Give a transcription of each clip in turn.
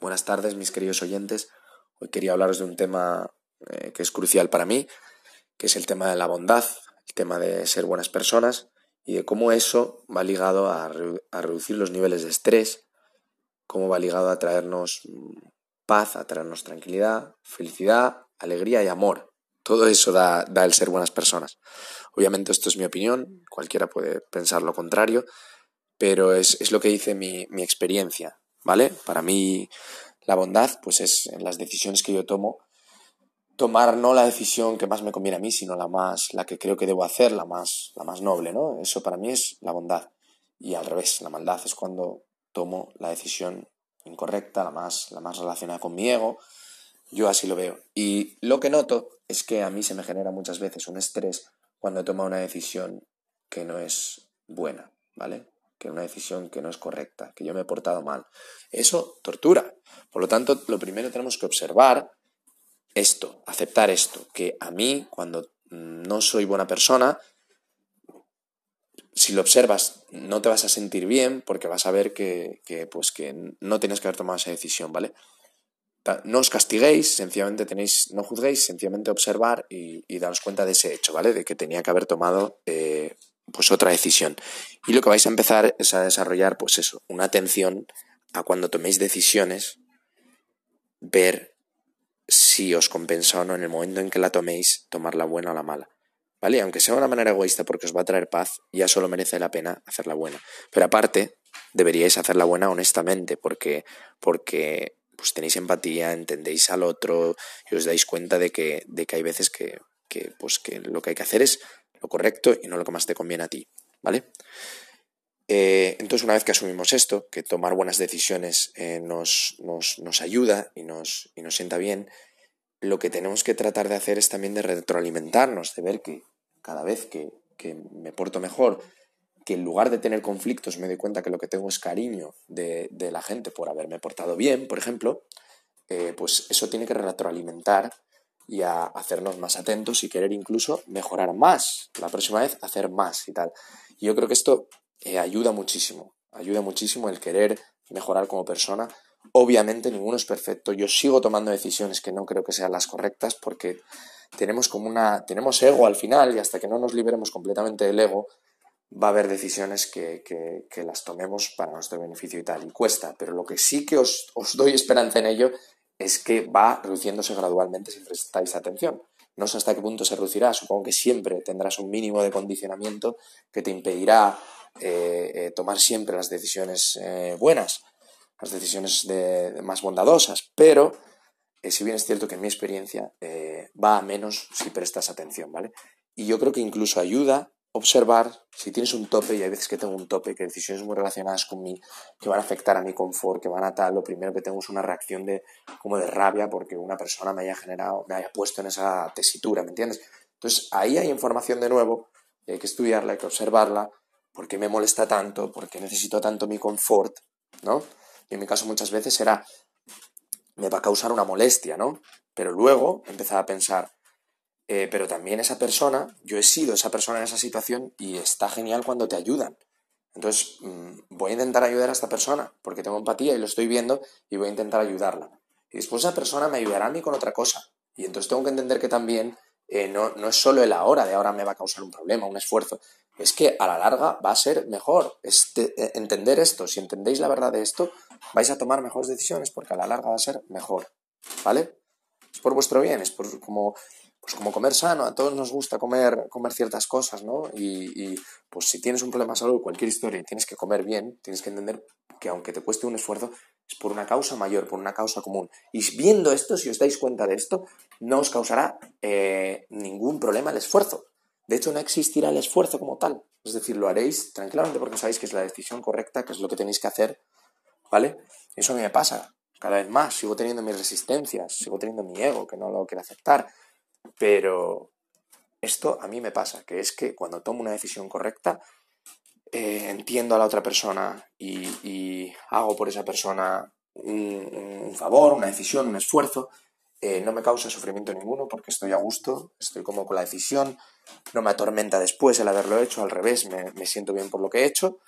Buenas tardes, mis queridos oyentes. Hoy quería hablaros de un tema eh, que es crucial para mí, que es el tema de la bondad, el tema de ser buenas personas y de cómo eso va ligado a, reducir los niveles de estrés, cómo va ligado a traernos paz, a traernos tranquilidad, felicidad, alegría y amor. Todo eso da, el ser buenas personas. Obviamente esto es mi opinión, cualquiera puede pensar lo contrario, pero es, lo que dice mi experiencia, ¿vale? Para mí la bondad pues es en las decisiones que yo tomo tomar no la decisión que más me conviene a mí, sino la más la que creo que debo hacer, la más la más noble, ¿no? Eso para mí es la bondad y al revés, la maldad es cuando tomo la decisión incorrecta, la más la más relacionada con mi ego. Yo así lo veo. Y lo que noto es que a mí se me genera muchas veces un estrés cuando tomo una decisión que no es buena, ¿vale? Que una decisión que no es correcta, que yo me he portado mal. Eso tortura. Por lo tanto, lo primero tenemos que observar esto, aceptar esto, que a mí, cuando no soy buena persona, si lo observas, no te vas a sentir bien porque vas a ver que, pues, que no tienes que haber tomado esa decisión, ¿vale? No os castiguéis, sencillamente tenéis, no juzguéis, sencillamente observar y, y daros cuenta de ese hecho, ¿vale? De que tenía que haber tomado eh, pues otra decisión. Y lo que vais a empezar es a desarrollar, pues eso, una atención a cuando toméis decisiones, ver si os compensa o no en el momento en que la toméis, tomar la buena o la mala. ¿Vale? Aunque sea de una manera egoísta porque os va a traer paz, ya solo merece la pena hacerla buena. Pero aparte, deberíais hacerla buena honestamente, porque, porque pues tenéis empatía, entendéis al otro y os dais cuenta de que, de que hay veces que, que, pues que lo que hay que hacer es lo correcto y no lo que más te conviene a ti, ¿vale? Eh, entonces, una vez que asumimos esto, que tomar buenas decisiones eh, nos, nos, ayuda y nos, y nos sienta bien, lo que tenemos que tratar de hacer es también de retroalimentarnos, de ver que cada vez que, me porto mejor, que en lugar de tener conflictos me doy cuenta que lo que tengo es cariño de, la gente por haberme portado bien, por ejemplo, eh, pues eso tiene que retroalimentar y a hacernos más atentos y querer incluso mejorar más. La próxima vez hacer más y tal. Yo creo que esto eh, ayuda muchísimo. Ayuda muchísimo el querer mejorar como persona. Obviamente ninguno es perfecto. Yo sigo tomando decisiones que no creo que sean las correctas porque tenemos como una. tenemos ego al final y hasta que no nos liberemos completamente del ego, va a haber decisiones que, que, las tomemos para nuestro beneficio y tal. Y cuesta. Pero lo que sí que os, os doy esperanza en ello es que va reduciéndose gradualmente si prestáis atención. No sé hasta qué punto se reducirá, supongo que siempre tendrás un mínimo de condicionamiento que te impedirá eh, eh, tomar siempre las decisiones eh, buenas, las decisiones más bondadosas, pero si bien es cierto que en mi experiencia va a menos si prestas atención, ¿vale? Y yo creo que incluso ayuda observar si tienes un tope, y hay veces que tengo un tope, que decisiones muy relacionadas con mí, que van a afectar a mi confort, que van a tal, lo primero que tengo es una reacción de como de rabia porque una persona me haya generado, me haya puesto en esa tesitura, ¿me entiendes? Entonces ahí hay información de nuevo, hay que estudiarla, hay que observarla, por qué me molesta tanto, por qué necesito tanto mi confort, ¿no? Y en mi caso muchas veces era, me va a causar una molestia, ¿no? Pero luego empezaba a pensar, eh, pero también esa persona, yo he sido esa persona en esa situación y está genial cuando te ayudan. Entonces, mm, voy a intentar ayudar a esta persona porque tengo empatía y lo estoy viendo y voy a intentar ayudarla. Y después esa persona me ayudará a mí con otra cosa. Y entonces tengo que entender que también eh, no, no, es solo el ahora, de ahora me va a causar un problema, un esfuerzo. Es que a la larga va a ser mejor este, entender esto. Si entendéis la verdad de esto, vais a tomar mejores decisiones porque a la larga va a ser mejor. ¿Vale? Es por vuestro bien, es por como pues como comer sano, a todos nos gusta comer, comer ciertas cosas, ¿no? Y, pues si tienes un problema de salud, cualquier historia, tienes que comer bien, tienes que entender que aunque te cueste un esfuerzo, es por una causa mayor, por una causa común. Y viendo esto, si os dais cuenta de esto, no os causará eh, ningún problema el esfuerzo. De hecho, no existirá el esfuerzo como tal. Es decir, lo haréis tranquilamente porque sabéis que es la decisión correcta, que es lo que tenéis que hacer, ¿vale? Eso a mí me pasa cada vez más. Sigo teniendo mis resistencias, sigo teniendo mi ego, que no lo quiero aceptar pero esto a mí me pasa, que es que cuando tomo una decisión correcta, eh, entiendo a la otra persona y, hago por esa persona un, favor, una decisión, un esfuerzo, eh, no me causa sufrimiento ninguno porque estoy a gusto, estoy como con la decisión, no me atormenta después el haberlo hecho, al revés, me, siento bien por lo que he hecho.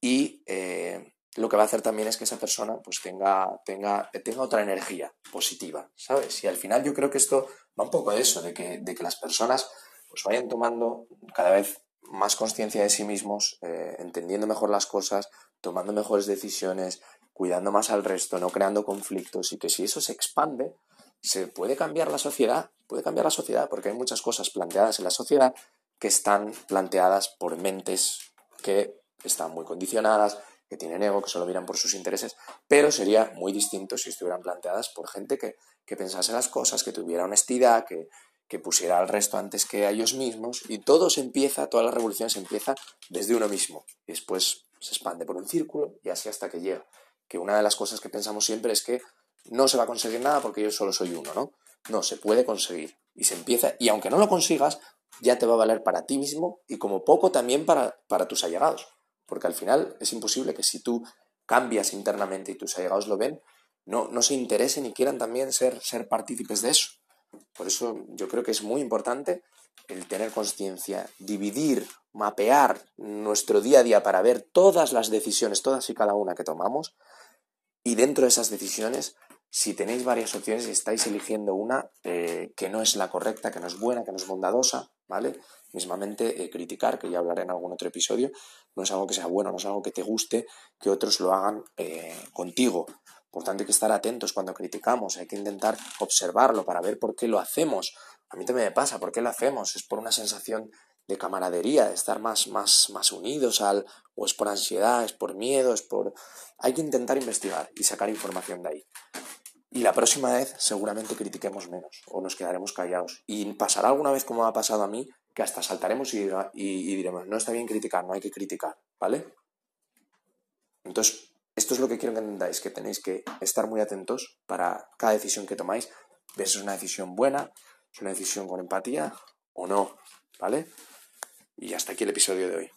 Y, eh, lo que va a hacer también es que esa persona pues tenga, tenga, tenga otra energía positiva, ¿sabes? Y al final yo creo que esto va un poco de eso, de que, de que las personas pues vayan tomando cada vez más conciencia de sí mismos, eh, entendiendo mejor las cosas, tomando mejores decisiones, cuidando más al resto, no creando conflictos y que si eso se expande, se puede cambiar la sociedad, puede cambiar la sociedad, porque hay muchas cosas planteadas en la sociedad que están planteadas por mentes que están muy condicionadas, que tienen ego, que solo miran por sus intereses, pero sería muy distinto si estuvieran planteadas por gente que, que pensase las cosas, que tuviera honestidad, que, que pusiera al resto antes que a ellos mismos, y todo se empieza, toda la revolución se empieza desde uno mismo, y después se expande por un círculo y así hasta que llega. Que una de las cosas que pensamos siempre es que no se va a conseguir nada porque yo solo soy uno, ¿no? No, se puede conseguir. Y se empieza, y aunque no lo consigas, ya te va a valer para ti mismo y como poco también para, para tus allegados. Porque al final es imposible que si tú cambias internamente y tus allegados lo ven, no, no se interesen y quieran también ser, ser partícipes de eso. Por eso yo creo que es muy importante el tener conciencia, dividir, mapear nuestro día a día para ver todas las decisiones, todas y cada una que tomamos, y dentro de esas decisiones si tenéis varias opciones y estáis eligiendo una eh, que no es la correcta, que no es buena, que no es bondadosa, ¿vale? Mismamente eh, criticar, que ya hablaré en algún otro episodio, no es algo que sea bueno, no es algo que te guste, que otros lo hagan eh, contigo. Por tanto, hay que estar atentos cuando criticamos, hay que intentar observarlo para ver por qué lo hacemos. A mí también me pasa, ¿por qué lo hacemos? ¿Es por una sensación de camaradería, de estar más, más, más unidos al, o es por ansiedad, es por miedo, es por... Hay que intentar investigar y sacar información de ahí. Y la próxima vez seguramente critiquemos menos o nos quedaremos callados. Y pasará alguna vez como ha pasado a mí, que hasta saltaremos y, diremos, no está bien criticar, no hay que criticar, ¿vale? Entonces, esto es lo que quiero que entendáis, que tenéis que estar muy atentos para cada decisión que tomáis, ver si es una decisión buena, es una decisión con empatía o no, ¿vale? Y hasta aquí el episodio de hoy.